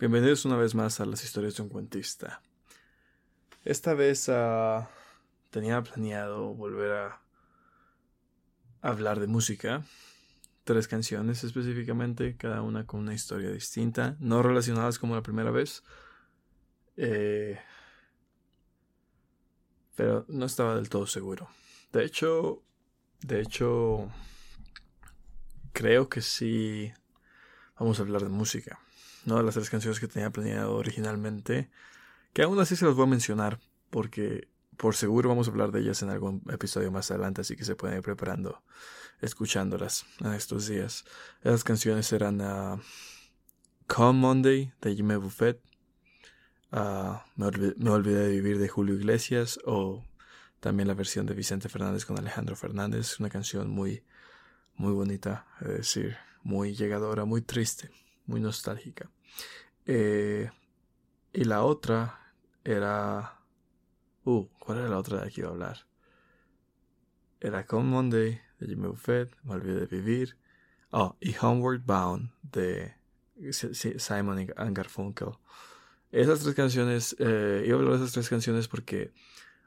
Bienvenidos una vez más a las historias de un cuentista. Esta vez uh, tenía planeado volver a hablar de música. Tres canciones específicamente, cada una con una historia distinta, no relacionadas como la primera vez. Eh, pero no estaba del todo seguro. De hecho, de hecho, creo que sí vamos a hablar de música. No de las tres canciones que tenía planeado originalmente, que aún así se las voy a mencionar, porque por seguro vamos a hablar de ellas en algún episodio más adelante, así que se pueden ir preparando, escuchándolas en estos días. Esas canciones eran uh, Come Monday de Jimmy Buffett, uh, me, olvidé, de vivir de Julio Iglesias o también la versión de Vicente Fernández con Alejandro Fernández, una canción muy, muy bonita, es decir, muy llegadora, muy triste, muy nostálgica. Eh, y la otra era... Uh, ¿cuál era la otra de la que iba a hablar? Era Come Monday de Jimmy Buffett, Me olvidé de vivir. Oh, y Homeward Bound de Simon and Garfunkel. Esas tres canciones, eh, iba a hablar de esas tres canciones porque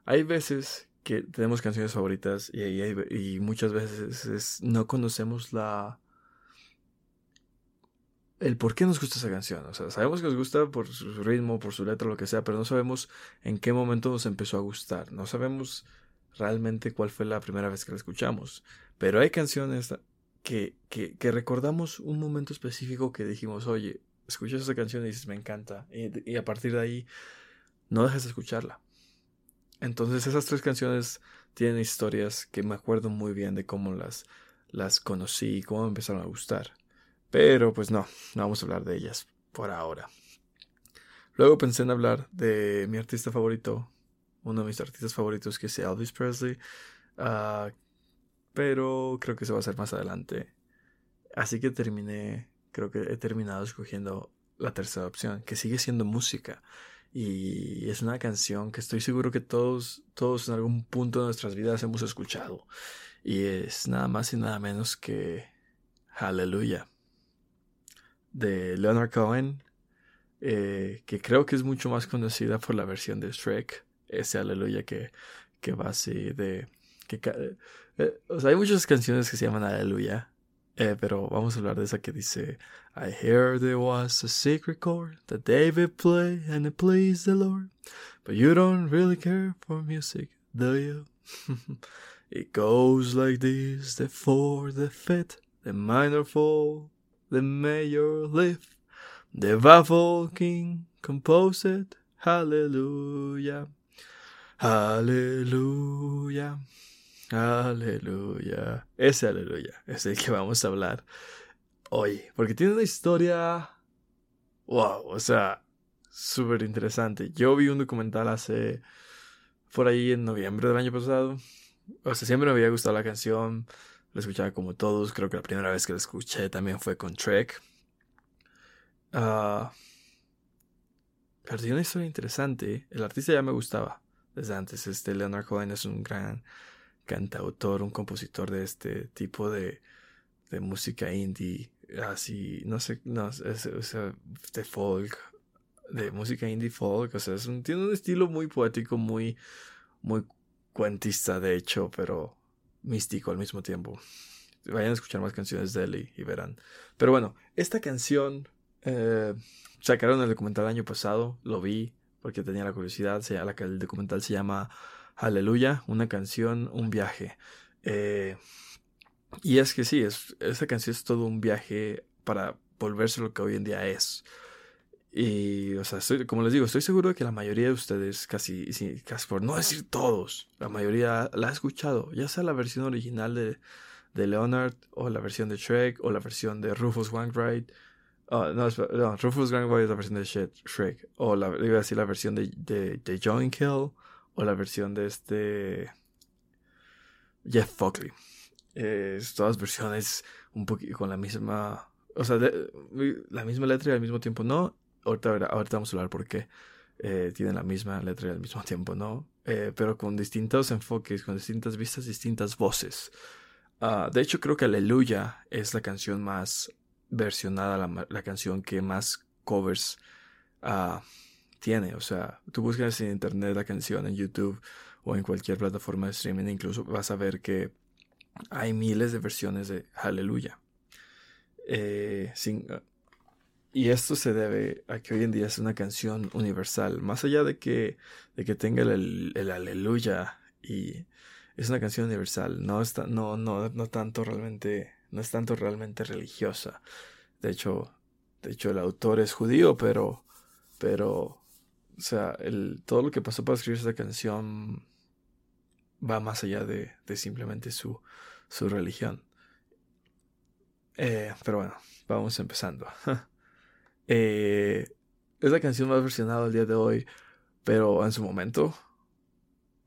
hay veces que tenemos canciones favoritas y, y, y muchas veces no conocemos la el por qué nos gusta esa canción. Sabemos que nos gusta por su ritmo, por su letra, lo que sea, pero no sabemos en qué momento nos empezó a gustar. No sabemos realmente cuál fue la primera vez que la escuchamos. Pero hay canciones que, que, que recordamos un momento específico que dijimos, oye, escuchas esa canción y dices, me encanta. Y, a partir de ahí, no dejas de escucharla. Entonces esas tres canciones tienen historias que me acuerdo muy bien de cómo las, las conocí y cómo me empezaron a gustar. Pero pues no, no vamos a hablar de ellas por ahora. Luego pensé en hablar de mi artista favorito, uno de mis artistas favoritos que es Elvis Presley. Ah, pero creo que se va a hacer más adelante. Así que terminé creo que he terminado escogiendo la tercera opción, que sigue siendo música. Y es una canción que estoy seguro que todos, todos en algún punto de nuestras vidas hemos escuchado. Y es nada más y nada menos que Hallelujah de Leonard Cohen, eh, que creo que es mucho más conocida por la versión de Shrek, ese Hallelujah que, que va así de... Que, eh, o sea, hay muchas canciones que se llaman Hallelujah eh, pero vamos a hablar de esa que dice I hear there was a secret chord that David played and it pleased the Lord. But you don't really care for music, do you? it goes like this the fourth, the fifth, the minor fall, the major lift. The baffled king composed. Hallelujah. Hallelujah. Aleluya. Ese aleluya es el que vamos a hablar hoy. Porque tiene una historia. Wow, o sea, súper interesante. Yo vi un documental hace. por ahí en noviembre del año pasado. O sea, siempre me había gustado la canción. La escuchaba como todos. Creo que la primera vez que la escuché también fue con Trek. Uh, pero tiene una historia interesante. El artista ya me gustaba desde antes. Este Leonard Cohen es un gran cantautor, un compositor de este tipo de, de música indie, así, no sé, no, es, de folk, de música indie folk, o sea, es un, tiene un estilo muy poético, muy, muy cuentista de hecho, pero místico al mismo tiempo. Vayan a escuchar más canciones de él y, verán. Pero bueno, esta canción eh, sacaron el documental el año pasado, lo vi porque tenía la curiosidad, sea, la, el documental se llama Aleluya, una canción, un viaje. Eh, y es que sí, es, esa canción es todo un viaje para volverse lo que hoy en día es. Y, o sea, como les digo, estoy seguro de que la mayoría de ustedes, casi, casi por no decir todos, la mayoría la ha escuchado, ya sea la versión original de, de Leonard, o la versión de Shrek, o la versión de Rufus Wainwright. Oh, no, no, Rufus Wainwright es la versión de Shrek, o la, iba a decir la versión de, de, John Kill, o la versión de este Jeff Buckley. Es todas versiones un poquito con la misma, o sea, la misma letra y al mismo tiempo no. Ahorita, vamos a hablar por qué eh, tienen la misma letra y al mismo tiempo no, eh, pero con distintos enfoques, con distintas vistas, distintas voces. Ah, de hecho, creo que Aleluya es la canción más versionada, la, canción que más covers uh, tiene. O sea, tú buscas en internet la canción en YouTube o en cualquier plataforma de streaming, incluso vas a ver que hay miles de versiones de Hallelujah. Eh, sin, y esto se debe a que hoy en día es una canción universal, más allá de que, de que tenga el, el, aleluya y es una canción universal, no, está, no, no, no tanto realmente, no es tanto realmente religiosa. De hecho, de hecho el autor es judío, pero, pero, o sea, el, todo lo que pasó para escribir esta canción va más allá de, de simplemente su, su religión. Eh, pero bueno, vamos empezando. Eh, es la canción más versionada el día de hoy, pero en su momento,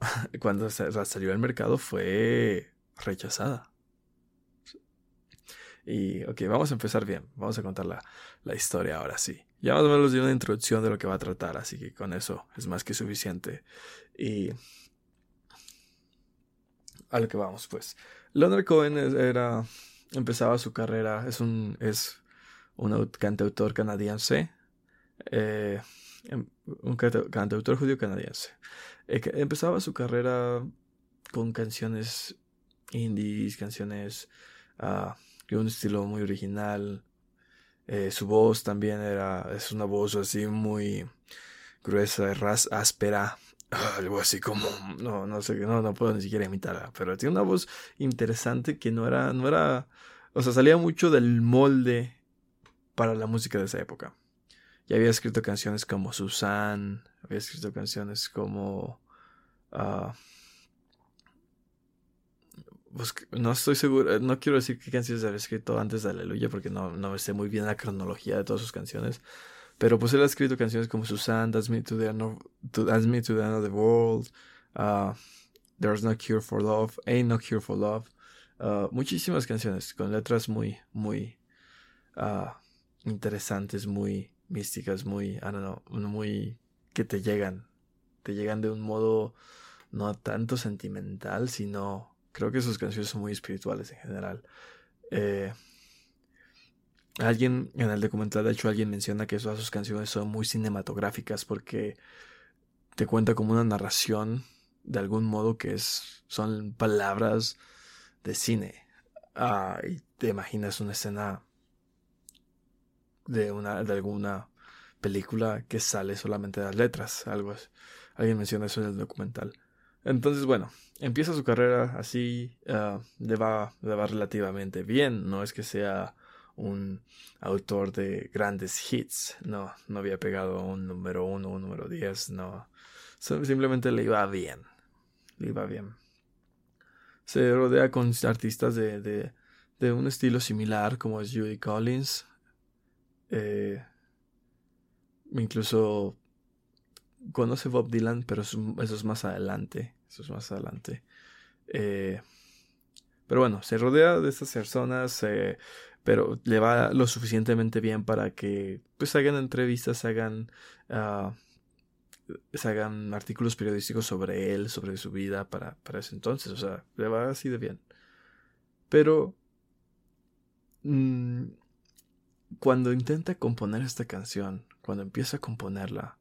cuando salió al mercado, fue rechazada. Y, ok, vamos a empezar bien. Vamos a contar la, la, historia ahora sí. Ya más o menos di una introducción de lo que va a tratar, así que con eso es más que suficiente. Y. A lo que vamos, pues. Leonard Cohen era. Empezaba su carrera. Es un. Es un cantautor canadiense, eh, em, un cantautor judío canadiense. Eh, empezaba su carrera con canciones indies, canciones uh, de un estilo muy original. Eh, su voz también era, es una voz así muy gruesa, ras, áspera, algo así como, no, no sé, no, no puedo ni siquiera imitarla, pero tiene una voz interesante que no era, no era, o sea, salía mucho del molde para la música de esa época. Ya había escrito canciones como Susan, había escrito canciones como... Ah, pues, no estoy seguro, no quiero decir qué canciones había escrito antes de Aleluya porque no, no sé muy bien la cronología de todas sus canciones. Pero pues él ha escrito canciones como Susan, Dance Me to the End of, Me the, World, uh, There's No Cure for Love, Ain't No Cure for Love. Ah, muchísimas canciones con letras muy, muy interesantes, muy místicas, muy, I don't know, muy que te llegan, te llegan de un modo no tanto sentimental, sino creo que sus canciones son muy espirituales en general. Eh, alguien en el documental, de hecho, alguien menciona que sus canciones son muy cinematográficas porque te cuenta como una narración de algún modo que es, son palabras de cine. Ah, y te imaginas una escena de, una, de alguna película que sale solamente de las letras. Algo Alguien menciona eso en el documental. Entonces, bueno, empieza su carrera así, uh, le, va, le va relativamente bien. No es que sea un autor de grandes hits. No, no había pegado un número uno, un número diez. No, simplemente le iba bien. Le iba bien. Se rodea con artistas de, de, de un estilo similar como es Judy Collins, eh, incluso conoce Bob Dylan, pero eso, es más adelante. Eso es más adelante. Eh, pero bueno, se rodea de estas personas, eh, pero le va lo suficientemente bien para que pues hagan entrevistas, hagan, uh, hagan artículos periodísticos sobre él, sobre su vida para, para ese entonces. O sea, le va así de bien. Pero mm, cuando intenta componer esta canción, cuando empieza a componerla,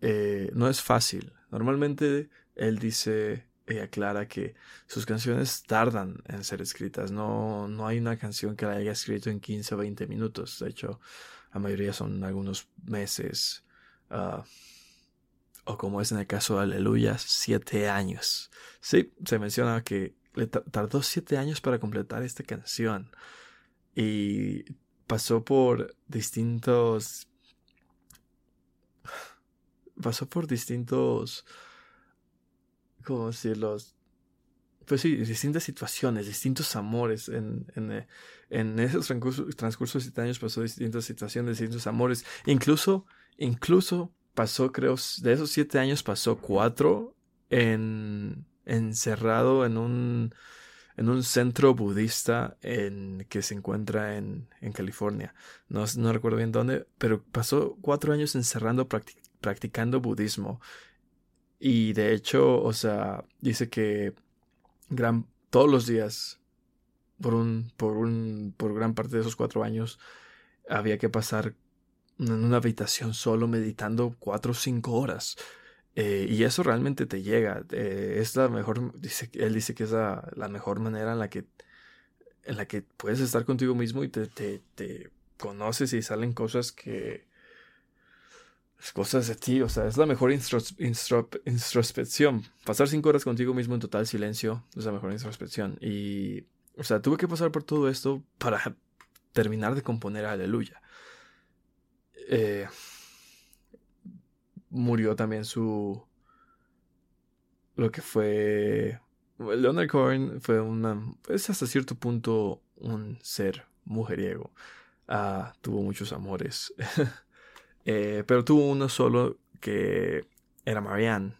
eh, no es fácil. Normalmente él dice y aclara que sus canciones tardan en ser escritas. No, no hay una canción que la haya escrito en 15 o 20 minutos. De hecho, la mayoría son algunos meses. Ah, o como es en el caso de Aleluya, siete años. Sí, se menciona que le tardó siete años para completar esta canción. Y pasó por distintos pasó por distintos cómo decirlo pues sí distintas situaciones distintos amores en, en, en esos transcurso, de siete años pasó distintas situaciones distintos amores. Incluso incluso pasó creo de esos siete años pasó cuatro en encerrado en un en un centro budista en, que se encuentra en, en California. No, no, recuerdo bien dónde, pero pasó cuatro años encerrando practicando budismo. Y de hecho, o sea, dice que gran, todos los días, por un, por un, por gran parte de esos cuatro años, había que pasar en una habitación solo meditando cuatro o cinco horas. Eh, y eso realmente te llega. Eh, es la mejor, él dice que es la, mejor manera en la que, en la que puedes estar contigo mismo y te, te, te conoces y salen cosas que, cosas de ti, o sea, es la mejor introspección. Pasar cinco horas contigo mismo en total silencio es la mejor introspección. Y, o sea, tuve que pasar por todo esto para terminar de componer Aleluya. Eh, murió también su. Lo que fue. Leonard Cohen fue una. Es hasta cierto punto un ser mujeriego. Ah, tuvo muchos amores. Eh, pero tuvo uno solo que era Marianne,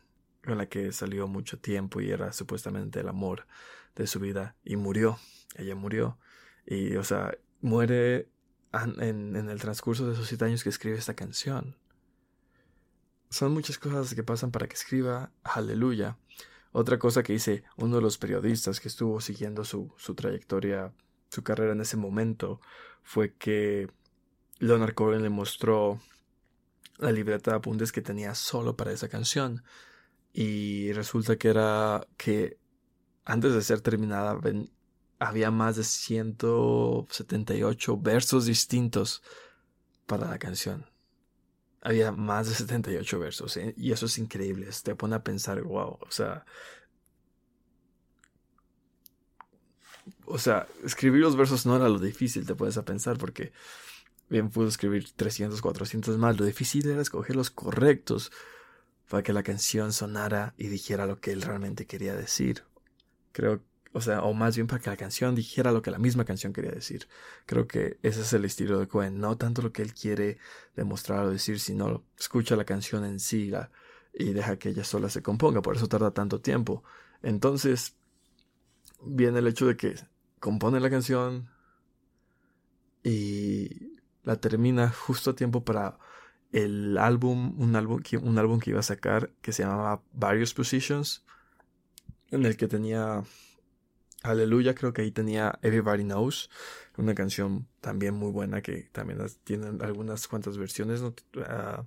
con la que salió mucho tiempo y era supuestamente el amor de su vida. Y murió. Ella murió. Y, o sea, muere en, en el transcurso de esos siete años que escribe esta canción. Son muchas cosas que pasan para que escriba Aleluya. Otra cosa que dice uno de los periodistas que estuvo siguiendo su, su trayectoria, su carrera en ese momento, fue que Leonard Cohen le mostró la libreta de apuntes que tenía solo para esa canción. Y resulta que era que antes de ser terminada había más de 178 versos distintos para la canción. Había más de 78 versos. ¿eh? Y eso es increíble. Te pone a pensar, wow. O sea. O sea, escribir los versos no era lo difícil, te puedes a pensar, porque Bien pudo escribir 300, 400 más. Lo difícil era escoger los correctos para que la canción sonara y dijera lo que él realmente quería decir. Creo, o sea, o más bien para que la canción dijera lo que la misma canción quería decir. Creo que ese es el estilo de Cohen. No tanto lo que él quiere demostrar o decir, sino escucha la canción en sí y deja que ella sola se componga. Por eso tarda tanto tiempo. Entonces, viene el hecho de que compone la canción y la termina justo a tiempo para el álbum, un álbum que, un álbum que iba a sacar que se llamaba Various Positions, en el que tenía Aleluya, creo que ahí tenía Everybody Knows, una canción también muy buena que también tiene algunas cuantas versiones. Ah,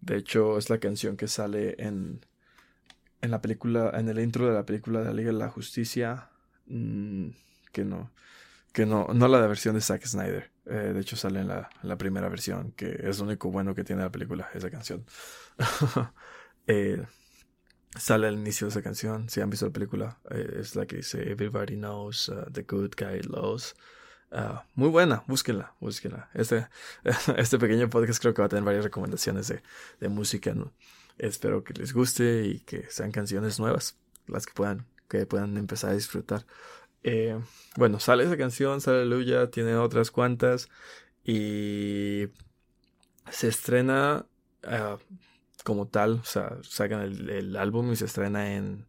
de hecho, es la canción que sale en, en la película, en el intro de la película de la Liga de la Justicia, mm, que no, que no, no la versión de Zack Snyder. Eh, de hecho, sale en la, primera versión, que es lo único bueno que tiene la película, esa canción. Eh, sale al inicio de esa canción, si han visto la película, eh, es la que dice Everybody Knows uh, The Good Guy Loves. Uh, muy buena, búsquenla, búsquenla. Este, este pequeño podcast creo que va a tener varias recomendaciones de, de música. Espero que les guste y que sean canciones nuevas, las que puedan, que puedan empezar a disfrutar. Eh, bueno, sale esa canción, sale Aleluya, tiene otras cuantas y se estrena ah, como tal, o sea, sacan el, álbum y se estrena en,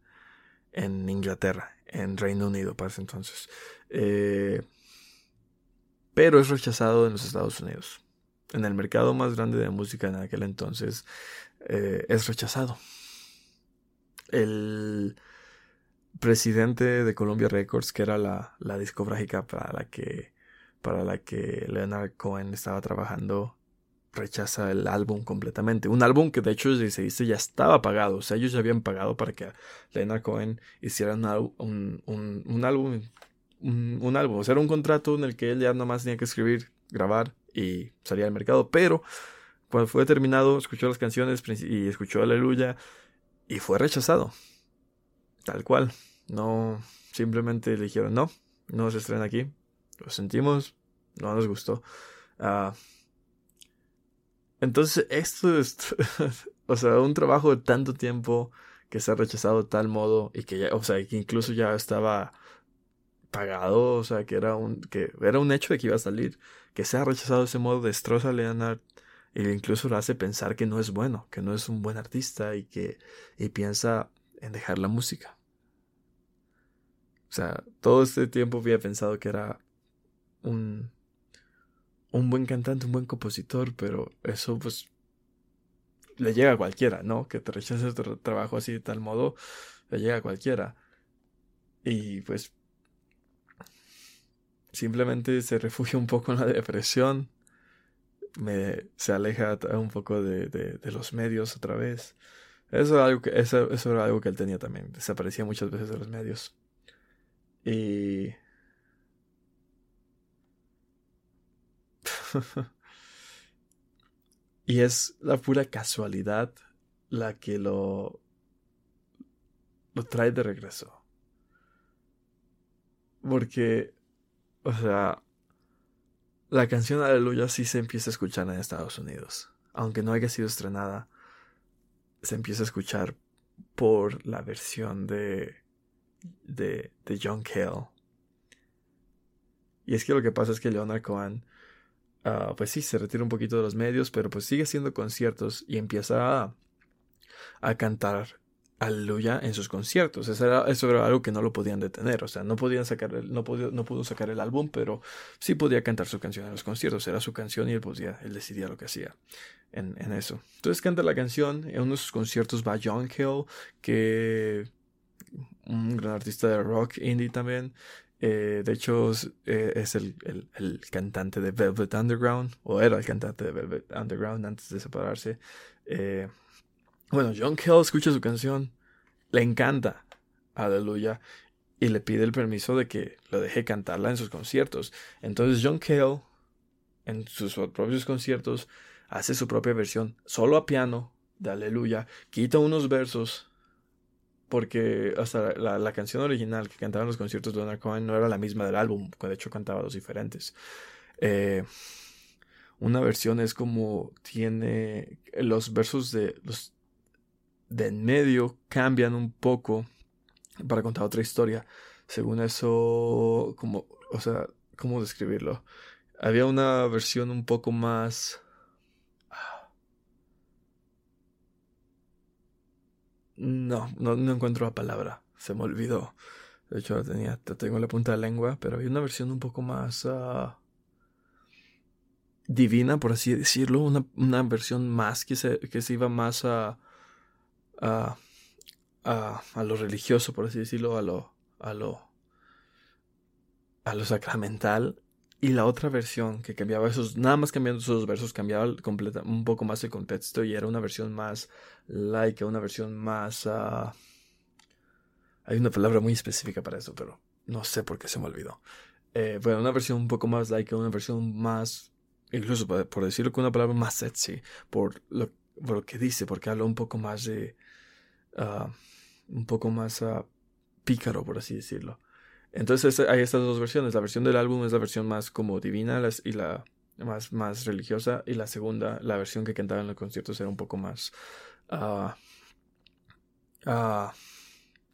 en Inglaterra, en Reino Unido para ese entonces. Eh, pero es rechazado en los Estados Unidos. En el mercado más grande de música en aquel entonces eh, es rechazado. El presidente de Columbia Records, que era la, la discográfica para la que para la que Leonard Cohen estaba trabajando, rechaza el álbum completamente. Un álbum que de hecho se dice ya estaba pagado. O sea, ellos ya habían pagado para que Leonard Cohen hiciera un, un, un, álbum. Un, álbum. O sea, era un contrato en el que él ya más tenía que escribir, grabar y salir al mercado. Pero cuando fue terminado, escuchó las canciones y escuchó Aleluya y fue rechazado. Tal cual. No, simplemente le dijeron no, no se estrena aquí. Lo sentimos, no nos gustó. Ah, entonces, esto es, o sea, un trabajo de tanto tiempo que se ha rechazado de tal modo y que ya, o sea, que incluso ya estaba pagado, o sea, que era un, que era un hecho de que iba a salir, que se ha rechazado de ese modo, destroza a Leonard e incluso lo hace pensar que no es bueno, que no es un buen artista y que, y piensa en dejar la música. O sea, todo este tiempo había pensado que era un, un buen cantante, un buen compositor, pero eso pues le llega a cualquiera, ¿no? Que te rechaces tu trabajo así de tal modo, le llega a cualquiera. Y pues simplemente se refugia un poco en la depresión me, se aleja un poco de, los medios otra vez. Eso era, algo que, eso, eso era algo que él tenía también. Desaparecía muchas veces de los medios. Y... y es la pura casualidad la que lo, lo trae de regreso. Porque, o sea, la canción Aleluya sí se empieza a escuchar en Estados Unidos. Aunque no haya sido estrenada, se empieza a escuchar por la versión de, de, de John Cale. Y es que lo que pasa es que Leonard Cohen, ah, pues sí, se retira un poquito de los medios, pero pues sigue haciendo conciertos y empieza a, a cantar aleluya en sus conciertos. Eso era, eso algo que no lo podían detener. O sea, no podían sacar el, no, no pudo sacar el álbum, pero sí podía cantar su canción en los conciertos. Era su canción y él podía, él decidía lo que hacía en, en eso. Entonces canta la canción. En uno de sus conciertos va John Hill, que un gran artista de rock indie también. Eh, de hecho, eh, es el, el, cantante de Velvet Underground, o era el cantante de Velvet Underground antes de separarse. Eh, bueno, John Kell escucha su canción, le encanta, aleluya, y le pide el permiso de que lo deje cantarla en sus conciertos. Entonces John Cale, en sus propios conciertos, hace su propia versión, solo a piano, de aleluya, quita unos versos, porque hasta la, canción original que cantaba en los conciertos de Leonard Cohen no era la misma del álbum, de hecho cantaba dos diferentes. Eh, una versión es como tiene los versos de los de en medio cambian un poco para contar otra historia. Según eso, como, o sea, ¿cómo describirlo? Había una versión un poco más... No, no, no encuentro la palabra. Se me olvidó. De hecho, tenía, tengo en la punta de la lengua, pero había una versión un poco más ah, divina, por así decirlo. Una, una versión más que se, que se iba más a, a, a, lo religioso, por así decirlo, a lo, a lo, a lo sacramental. Y la otra versión que cambiaba esos, nada más cambiando esos versos, cambiaba completa, un poco más el contexto y era una versión más laica, una versión más... Uh, hay una palabra muy específica para eso, pero no sé por qué se me olvidó. Eh, bueno, una versión un poco más laica, una versión más, incluso por, decirlo con una palabra más sexy, por lo, que dice, porque habla un poco más de, Ah, un poco más uh, pícaro, por así decirlo. Entonces hay estas dos versiones. La versión del álbum es la versión más como divina y la más, más religiosa. Y la segunda, la versión que cantaba en los conciertos era un poco más... Uh,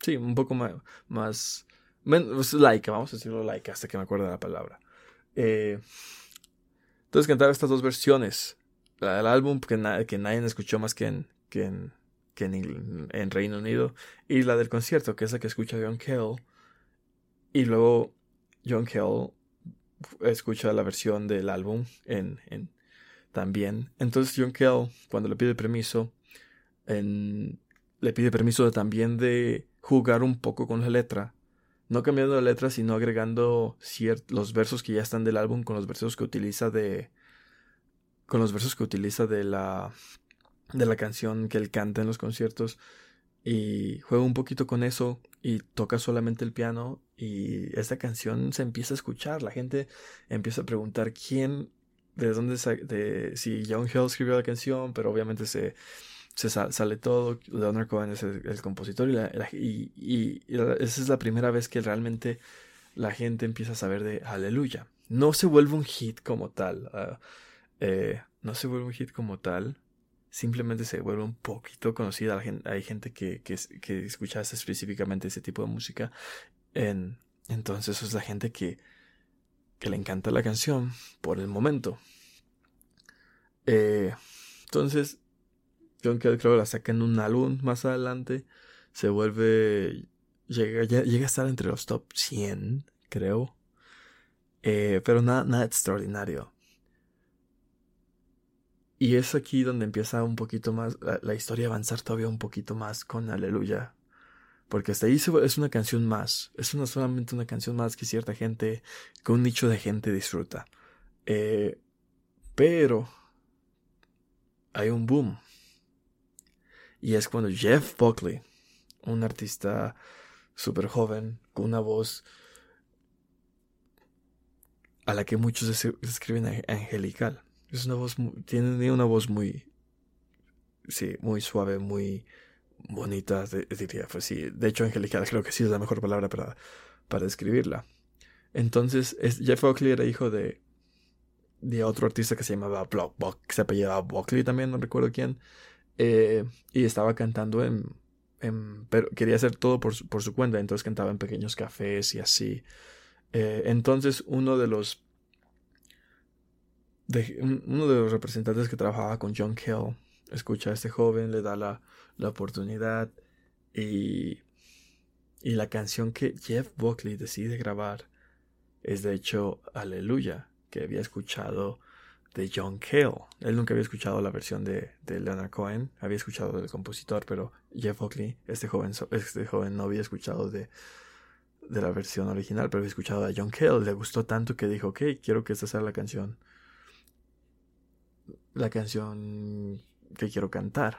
sí, un poco más... más menos laica, vamos a decirlo laica hasta que me acuerdo de la palabra. Eh, entonces cantaba estas dos versiones. La del álbum que, que nadie escuchó más que en, que en que en, Reino Unido, y la del concierto, que es la que escucha John Kell, y luego John Kell escucha la versión del álbum en, en también. Entonces John Kell, cuando le pide permiso, le pide permiso también de jugar un poco con la letra. No cambiando la letra, sino agregando los versos que ya están del álbum con los versos que utiliza de. con los versos que utiliza de la de la canción que él canta en los conciertos y juega un poquito con eso y toca solamente el piano y esta canción se empieza a escuchar, la gente empieza a preguntar quién, de dónde, de, si John Hill escribió la canción, pero obviamente se, se sale todo, Leonard Cohen es el, compositor y, esa es la primera vez que realmente la gente empieza a saber de Aleluya. No se vuelve un hit como tal, ah, eh, no se vuelve un hit como tal, simplemente se vuelve un poquito conocida. Hay gente que, que, escucha específicamente ese tipo de música. En, entonces es la gente que, que le encanta la canción por el momento. Eh, entonces, John Cale creo la saca en un álbum más adelante. Se vuelve. Llega, llega a estar entre los top 100, creo. Eh, pero nada, nada extraordinario. Y es aquí donde empieza un poquito más la, historia a avanzar todavía un poquito más con Aleluya. Porque hasta ahí es una canción más. Es una, solamente una canción más que cierta gente, que un nicho de gente disfruta. Eh, pero hay un boom. Y es cuando Jeff Buckley, un artista súper joven, con una voz a la que muchos escriben angelical. Es una voz, tiene una voz muy, sí, muy suave, muy bonita, diría. Pues sí, de hecho, angelical creo que sí es la mejor palabra para, para describirla. Entonces, Jeff Buckley era hijo de, de otro artista que se llamaba Block, que se apellidaba Buckley también, no recuerdo quién. Eh, y estaba cantando en, en, pero quería hacer todo por su, por su cuenta, entonces cantaba en pequeños cafés y así. Eh, entonces, uno de los uno de los representantes que trabajaba con John Kell escucha a este joven, le da la, la oportunidad y, y la canción que Jeff Buckley decide grabar es de hecho Aleluya, que había escuchado de John Cale. Él nunca había escuchado la versión de, de Leonard Cohen, había escuchado del compositor, pero Jeff Buckley, este joven, este joven no había escuchado de, de la versión original, pero había escuchado a John Cale. Le gustó tanto que dijo, ok, quiero que esta sea la canción. La canción que quiero cantar.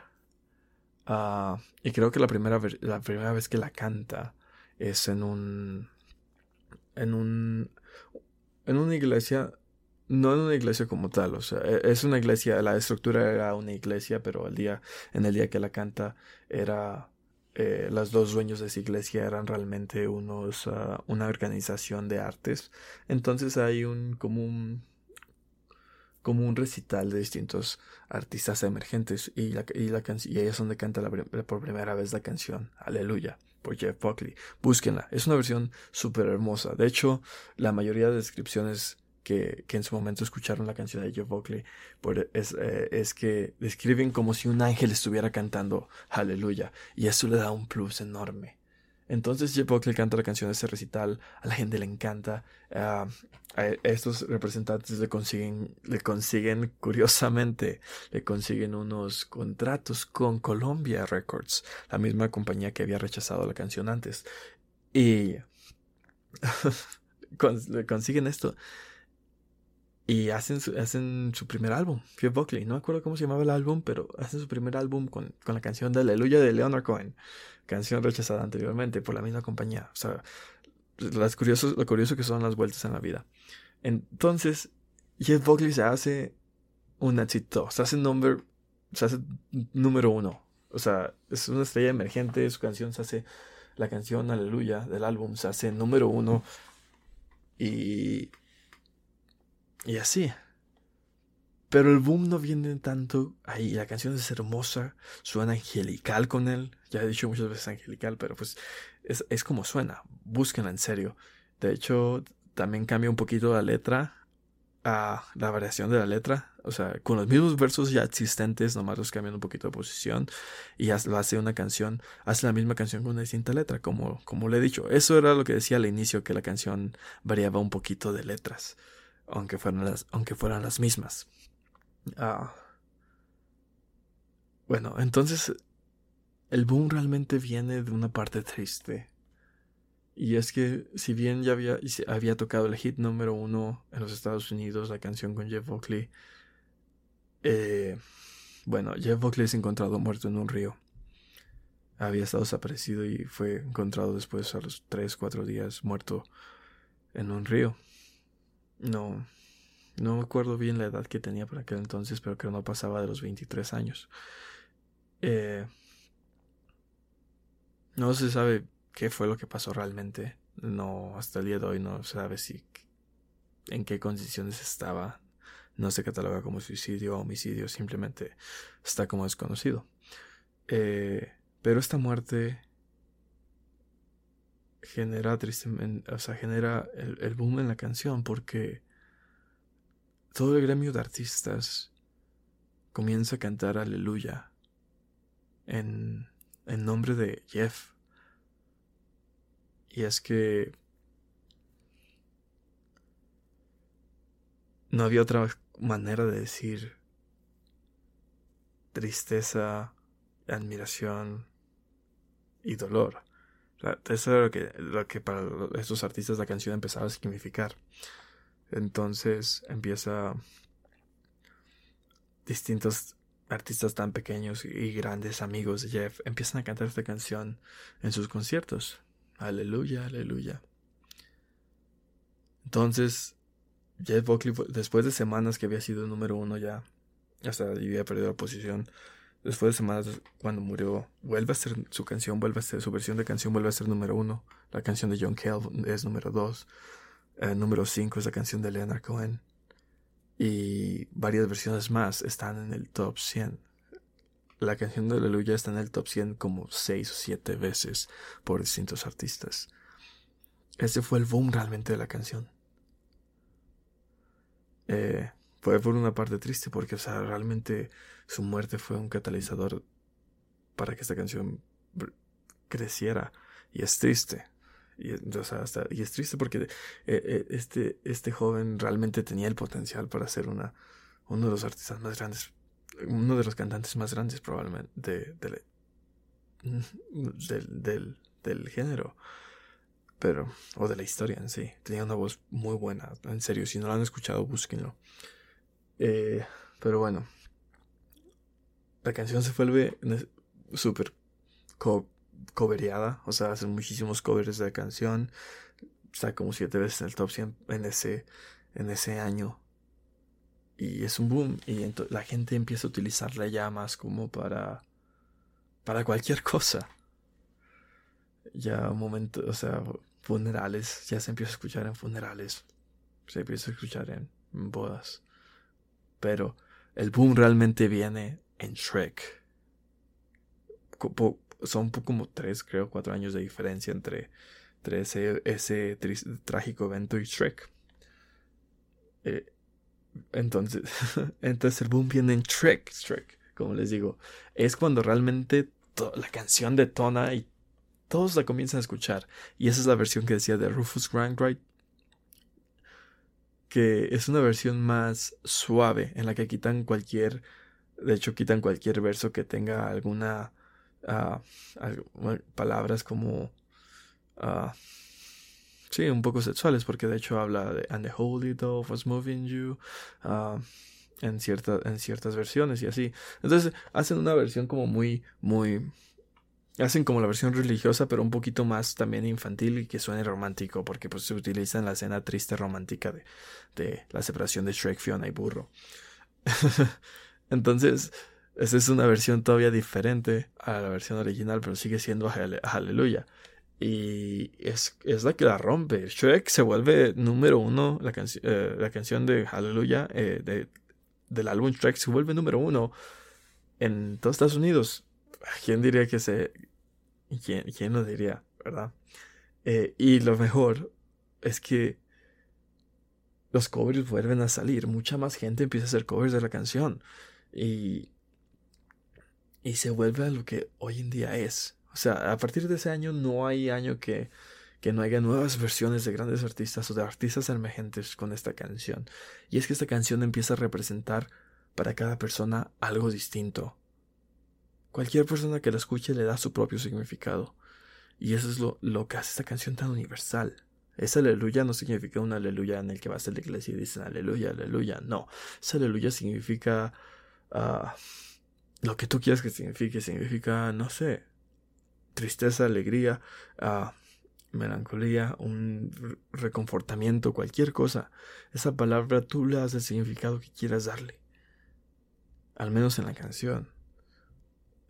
Ah, y creo que la primera, la primera vez que la canta es en un en un en una iglesia no en una iglesia como tal, o sea, e, es una iglesia, la estructura era una iglesia, pero el día, en el día que la canta, era, eh, los dos dueños de esa iglesia eran realmente unos, ah, una organización de artes, entonces hay un, como un, como un recital de distintos artistas emergentes y, la, y, la y ahí es donde canta la, por primera vez la canción Aleluya por Jeff Buckley. Búsquenla, es una versión súper hermosa. De hecho, la mayoría de descripciones que, que, en su momento escucharon la canción de Jeff Buckley por, es, eh, es, que describen como si un ángel estuviera cantando Aleluya y eso le da un plus enorme. Entonces Jeff Buckley canta la canción de ese recital, a la gente le encanta, ah, a estos representantes le consiguen, le consiguen, curiosamente, le consiguen unos contratos con Columbia Records, la misma compañía que había rechazado la canción antes. Y le consiguen esto. Y hacen su, hacen su primer álbum, Jeff Buckley. No me acuerdo cómo se llamaba el álbum, pero hacen su primer álbum con, con la canción de Aleluya de Leonard Cohen. Canción rechazada anteriormente por la misma compañía. O sea, las curiosos, lo curioso que son las vueltas en la vida. Entonces, Jeff Buckley se hace un éxito. Se hace, number, se hace número uno. O sea, es una estrella emergente. Su canción se hace. La canción Aleluya del álbum se hace número uno. Y y así. Pero el boom no viene tanto ahí. La canción es hermosa, suena angelical con él. Ya he dicho muchas veces angelical, pero pues es, es como suena. Búsquenla en serio. De hecho, también cambia un poquito la letra, a la variación de la letra. O sea, con los mismos versos ya existentes, nomás los cambian un poquito de posición. Y lo hace una canción, hace la misma canción con una distinta letra, como, como le he dicho. Eso era lo que decía al inicio, que la canción variaba un poquito de letras aunque fueran las, aunque fueran las mismas. Ah. Bueno, entonces el boom realmente viene de una parte triste. Y es que si bien ya había, había tocado el hit número uno en los Estados Unidos, la canción con Jeff Buckley, eh, bueno, Jeff Buckley es encontrado muerto en un río. Había estado desaparecido y fue encontrado después a los 3, 4 días muerto en un río. No, no me acuerdo bien la edad que tenía para aquel entonces, pero que no pasaba de los 23 años. Eh, no se sabe qué fue lo que pasó realmente. No, hasta el día de hoy no se sabe si en qué condiciones estaba. No se cataloga como suicidio o homicidio, simplemente está como desconocido. Eh, pero esta muerte genera tristemente, o sea, genera el, boom en la canción porque todo el gremio de artistas comienza a cantar aleluya en, en nombre de Jeff. Y es que no había otra manera de decir tristeza, admiración y dolor. Eso era lo que, lo que para estos artistas la canción empezaba a significar. Entonces empieza distintos artistas tan pequeños y grandes amigos de Jeff empiezan a cantar esta canción en sus conciertos. Aleluya, aleluya. Entonces, Jeff Buckley, después de semanas que había sido número uno ya, hasta había perdido la posición, después de semanas cuando murió, vuelve a ser su canción, vuelve a ser su versión de canción, vuelve a ser número uno. La canción de John Cale es número dos. Eh, número cinco es la canción de Leonard Cohen. Y varias versiones más están en el top 100. La canción de Aleluya está en el top 100 como 6 o 7 veces por distintos artistas. Ese fue el boom realmente de la canción. Eh, fue por una parte triste porque, o sea, realmente su muerte fue un catalizador para que esta canción creciera. Y es triste. Y, o sea, y es triste porque eh, eh, este, este joven realmente tenía el potencial para ser una, uno de los artistas más grandes, uno de los cantantes más grandes probablemente de, del, del, del género pero o de la historia en sí. Tenía una voz muy buena, en serio, si no la han escuchado, búsquenlo. Eh, pero bueno, la canción se vuelve súper co o sea, hacen muchísimos covers de la canción, está como siete veces en el top 100 en ese, en ese año. Y es un boom, y la gente empieza a utilizarla ya más como para, para cualquier cosa. Ya un momento, o sea, funerales, ya se empieza a escuchar en funerales, se empieza a escuchar en bodas. Pero el boom realmente viene en Shrek son como tres, creo, cuatro años de diferencia entre, ese, trágico evento y Shrek. Eh, entonces, entonces el boom viene en Shrek, Shrek, como les digo. Es cuando realmente la canción detona y todos la comienzan a escuchar. Y esa es la versión que decía de Rufus Wainwright. Que es una versión más suave, en la que quitan cualquier. De hecho, quitan cualquier verso que tenga alguna palabras como uh, sí, un poco sexuales, porque de hecho habla de And the Holy Dove was moving you en, cierta, en ciertas versiones y así. Entonces hacen una versión como muy, muy. Hacen como la versión religiosa, pero un poquito más también infantil y que suene romántico, porque pues se utiliza en la escena triste romántica de, de la separación de Shrek, Fiona y Burro. Entonces, esa es una versión todavía diferente a la versión original, pero sigue siendo Aleluya. Y es, es, la que la rompe. Shrek se vuelve número uno, la, eh, la canción de Aleluya eh, de, del álbum Shrek se vuelve número uno en todos Estados Unidos. ¿Quién diría que se... ¿Quién, quién lo diría? ¿Verdad? Eh, y lo mejor es que los covers vuelven a salir. Mucha más gente empieza a hacer covers de la canción. Y y se vuelve a lo que hoy en día es. O sea, a partir de ese año no hay año que, que no haya nuevas versiones de grandes artistas o de artistas emergentes con esta canción. Y es que esta canción empieza a representar para cada persona algo distinto. Cualquier persona que la escuche le da su propio significado. Y eso es lo, que hace esta canción tan universal. Esa aleluya no significa una aleluya en el que vas a la iglesia y dicen aleluya, aleluya. No, esa aleluya significa ah, lo que tú quieras que signifique, significa, no sé, tristeza, alegría, ah, melancolía, un reconfortamiento, cualquier cosa. Esa palabra tú le das el significado que quieras darle. Al menos en la canción.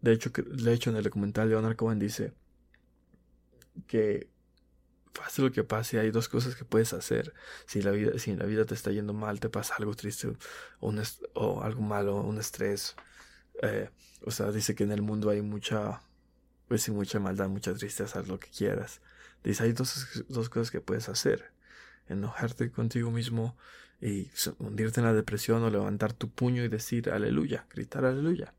De hecho, de hecho en el documental Leonard Cohen dice que pase lo que pase, hay dos cosas que puedes hacer. Si la vida, si en la vida te está yendo mal, te pasa algo triste o, algo malo, un estrés, eh, o sea, dice que en el mundo hay mucha, pues mucha maldad, mucha tristeza, lo que quieras. Dice, hay dos, dos cosas que puedes hacer. Enojarte contigo mismo y hundirte en la depresión o levantar tu puño y decir aleluya, gritar aleluya,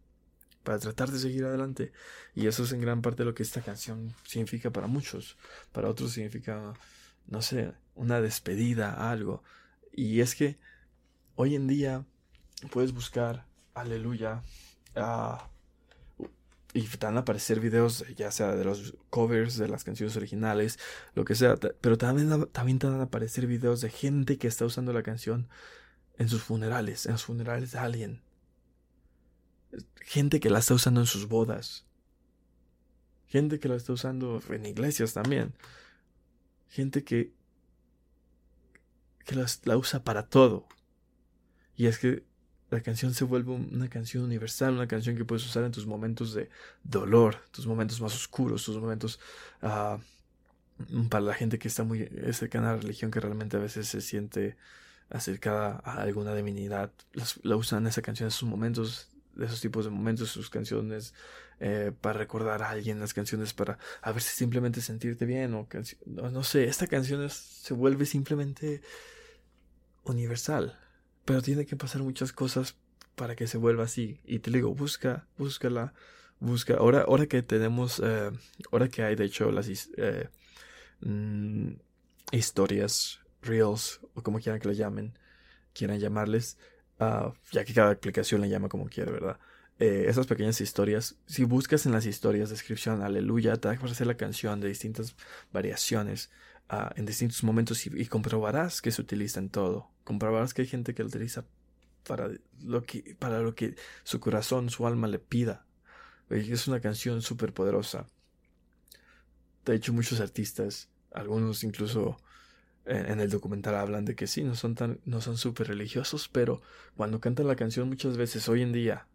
para tratar de seguir adelante. Y eso es en gran parte lo que esta canción significa para muchos. Para otros significa, no sé, una despedida, algo. Y es que hoy en día puedes buscar aleluya Ah, y te van a aparecer videos, ya sea de los covers de las canciones originales, lo que sea, pero también, también te van a aparecer videos de gente que está usando la canción en sus funerales, en los funerales de alguien. Gente que la está usando en sus bodas. Gente que la está usando en iglesias también. Gente que, que la usa para todo. Y es que la canción se vuelve una canción universal, una canción que puedes usar en tus momentos de dolor, tus momentos más oscuros, tus momentos uh, para la gente que está muy cercana a la religión, que realmente a veces se siente acercada a alguna divinidad. la usan esa canción en sus momentos, esos tipos de momentos, sus canciones eh, para recordar a alguien, las canciones para a ver si simplemente sentirte bien o no, no sé, esta canción se vuelve simplemente universal pero tiene que pasar muchas cosas para que se vuelva así. Y te digo, busca, búscala, busca. Ahora, ahora que tenemos, eh, ahora que hay de hecho las eh, mm, historias, reels, o como quieran que le llamen, quieran llamarles, uh, ya que cada aplicación le llama como quiere, ¿verdad? Eh, esas pequeñas historias, si buscas en las historias descripción, aleluya, te va a aparecer la canción de distintas variaciones uh, en distintos momentos y, comprobarás que se utiliza en todo. Comprobarás que hay gente que lo utiliza para lo que, para lo que su corazón, su alma le pida. Es una canción súper poderosa. De hecho, muchos artistas, algunos incluso en, el documental hablan de que sí, no son tan, no son súper religiosos, pero cuando cantan la canción muchas veces hoy en día,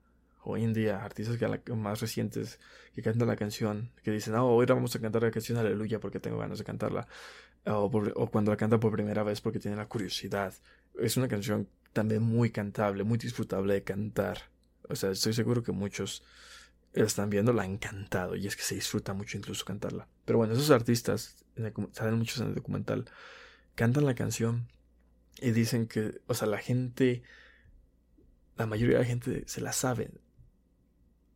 hoy en día, artistas que más recientes que cantan la canción, que dicen, oh, hoy vamos a cantar la canción Aleluya porque tengo ganas de cantarla, o, cuando la cantan por primera vez porque tienen la curiosidad. Es una canción también muy cantable, muy disfrutable de cantar. O sea, estoy seguro que muchos están viendo, la han cantado y es que se disfruta mucho incluso cantarla. Pero bueno, esos artistas, salen muchos en el documental, cantan la canción y dicen que, o sea, la gente, la mayoría de la gente se la sabe.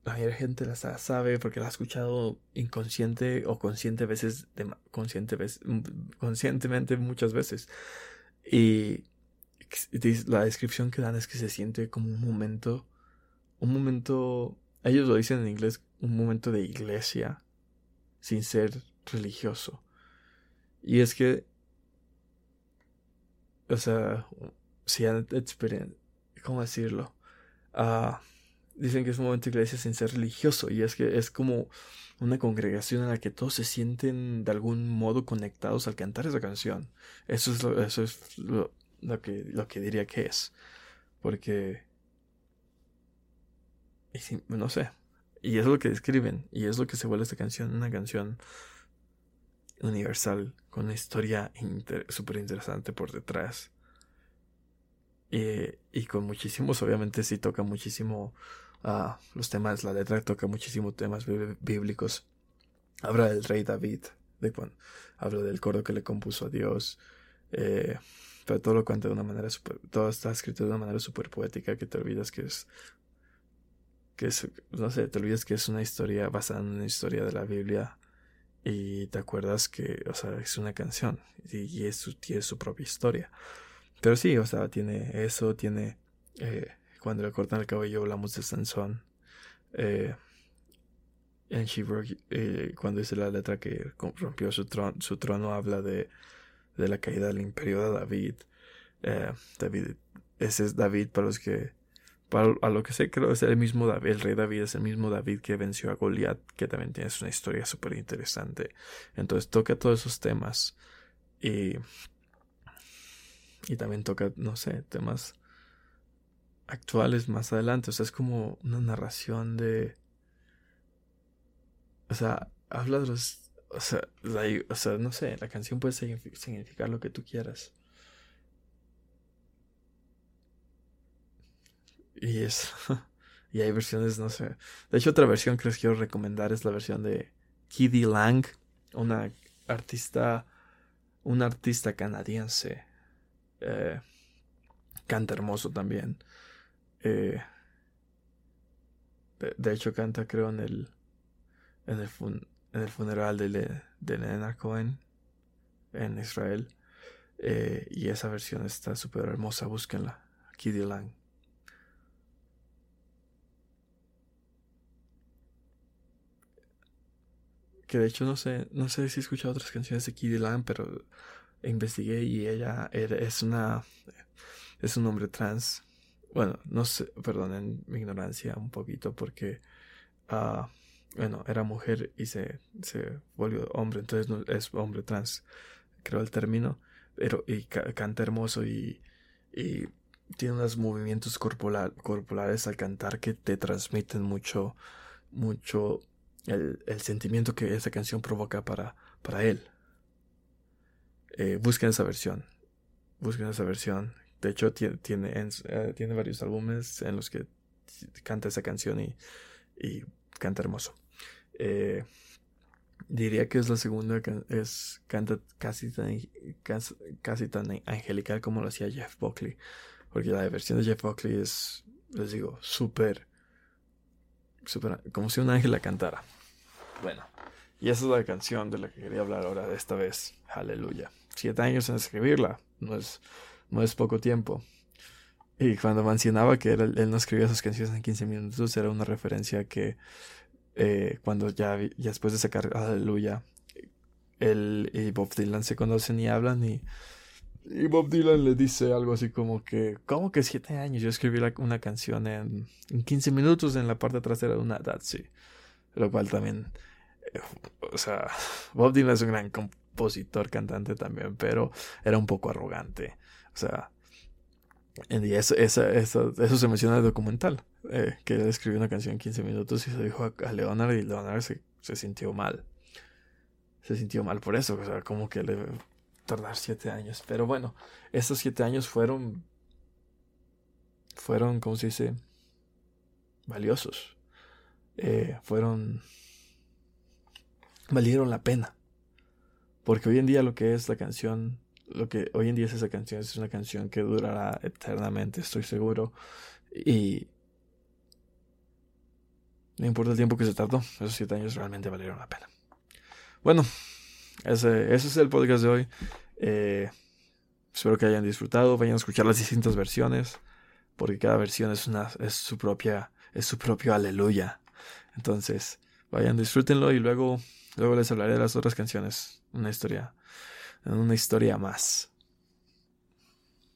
La mayoría de la gente la sabe porque la ha escuchado inconsciente o consciente veces, consciente conscientemente muchas veces. Y la descripción que dan es que se siente como un momento, un momento, ellos lo dicen en inglés, un momento de iglesia, sin ser religioso. Y es que, o sea, si han experienciado, ¿cómo decirlo? Ah, dicen que es un momento de iglesia sin ser religioso. Y es que es como una congregación en la que todos se sienten de algún modo conectados al cantar esa canción. Eso es lo, eso es lo, lo que, lo que diría que es. Porque... no sé. Y es lo que describen. Y es lo que se vuelve esta canción. Una canción universal. Con una historia súper interesante por detrás. Y, con muchísimos, obviamente sí toca muchísimo uh, los temas, la letra toca muchísimo temas bíblicos. Habla del rey David, de habla del coro que le compuso a Dios. Eh, pero todo lo cuenta de una manera super, todo está escrito de una manera súper poética que te olvidas que es, que es, no sé, te olvidas que es una historia basada en una historia de la Biblia y te acuerdas que, o sea, es una canción y, su, tiene su propia historia. Pero sí, o sea, tiene eso, tiene, eh, cuando le cortan el cabello hablamos de Sansón. Eh, en She eh, cuando dice la letra que rompió su, su trono, habla de de la caída del imperio de David. Eh, David, ese es David para los que, a lo que sé, creo es el mismo David, el rey David es el mismo David que venció a Goliat, que también tiene una historia súper interesante. Entonces toca todos esos temas y, y también toca, no sé, temas actuales más adelante. O sea, es como una narración de... O sea, habla de los o sea, o sea, no sé, la canción puede significar lo que tú quieras. Y es. y hay versiones, no sé. De hecho, otra versión que les quiero recomendar es la versión de Kiddy Lang, una artista. Un artista canadiense. Eh, canta hermoso también. Eh, de, hecho, canta, creo, en el. En el, en el funeral de, Le, de Cohen en Israel. Eh, y esa versión está súper hermosa, búsquenla. Kiddy Lang. Que de hecho no sé, no sé si he escuchado otras canciones de Kiddy Lang, pero investigué y ella es una es un hombre trans, bueno, no sé, perdonen mi ignorancia un poquito porque, uh, bueno, era mujer y se, se volvió hombre, entonces es hombre trans, creo el término, pero y canta hermoso y, y tiene unos movimientos corporales al cantar que te transmiten mucho, mucho el, sentimiento que esa canción provoca para, para él. Eh, busquen esa versión. Busquen esa versión. De hecho, tiene, tiene, eh, tiene varios álbumes en los que canta esa canción y, y canta hermoso. Eh, diría que es la segunda, es, canta casi tan, casi, tan angelical como lo hacía Jeff Buckley. Porque la versión de Jeff Buckley es, les digo, súper, súper, como si un ángel la cantara. Bueno, y esa es la canción de la que quería hablar ahora de esta vez. Aleluya. Siete años en escribirla, no es, no es poco tiempo. Y cuando mencionaba que él no escribía sus canciones en 15 minutos, era una referencia que eh, cuando ya, después de sacar Aleluya, él y Bob Dylan se conocen y hablan y, y Bob Dylan le dice algo así como que, ¿cómo que siete años? Yo escribí una canción en, en 15 minutos en la parte trasera de una sí Lo cual también, o sea, Bob Dylan es un gran compositor, cantante también, pero era un poco arrogante. O sea, y eso, eso, eso, se menciona en el documental, eh, que él escribió una canción en 15 minutos y se dijo a, Leonard y Leonard se, sintió mal. Se sintió mal por eso, o sea, como que le tardar siete años. Pero bueno, estos siete años fueron, fueron, ¿cómo se dice? Valiosos. Eh, fueron, valieron la pena. Porque hoy en día lo que es la canción lo que hoy en día es esa canción, es una canción que durará eternamente, estoy seguro. Y no importa el tiempo que se tardó, esos siete años realmente valieron la pena. Bueno, ese, ese es el podcast de hoy. Eh, espero que hayan disfrutado, vayan a escuchar las distintas versiones, porque cada versión es una es su propia es su propio aleluya. Entonces, vayan, disfrútenlo y luego luego les hablaré de las otras canciones, una historia una historia más.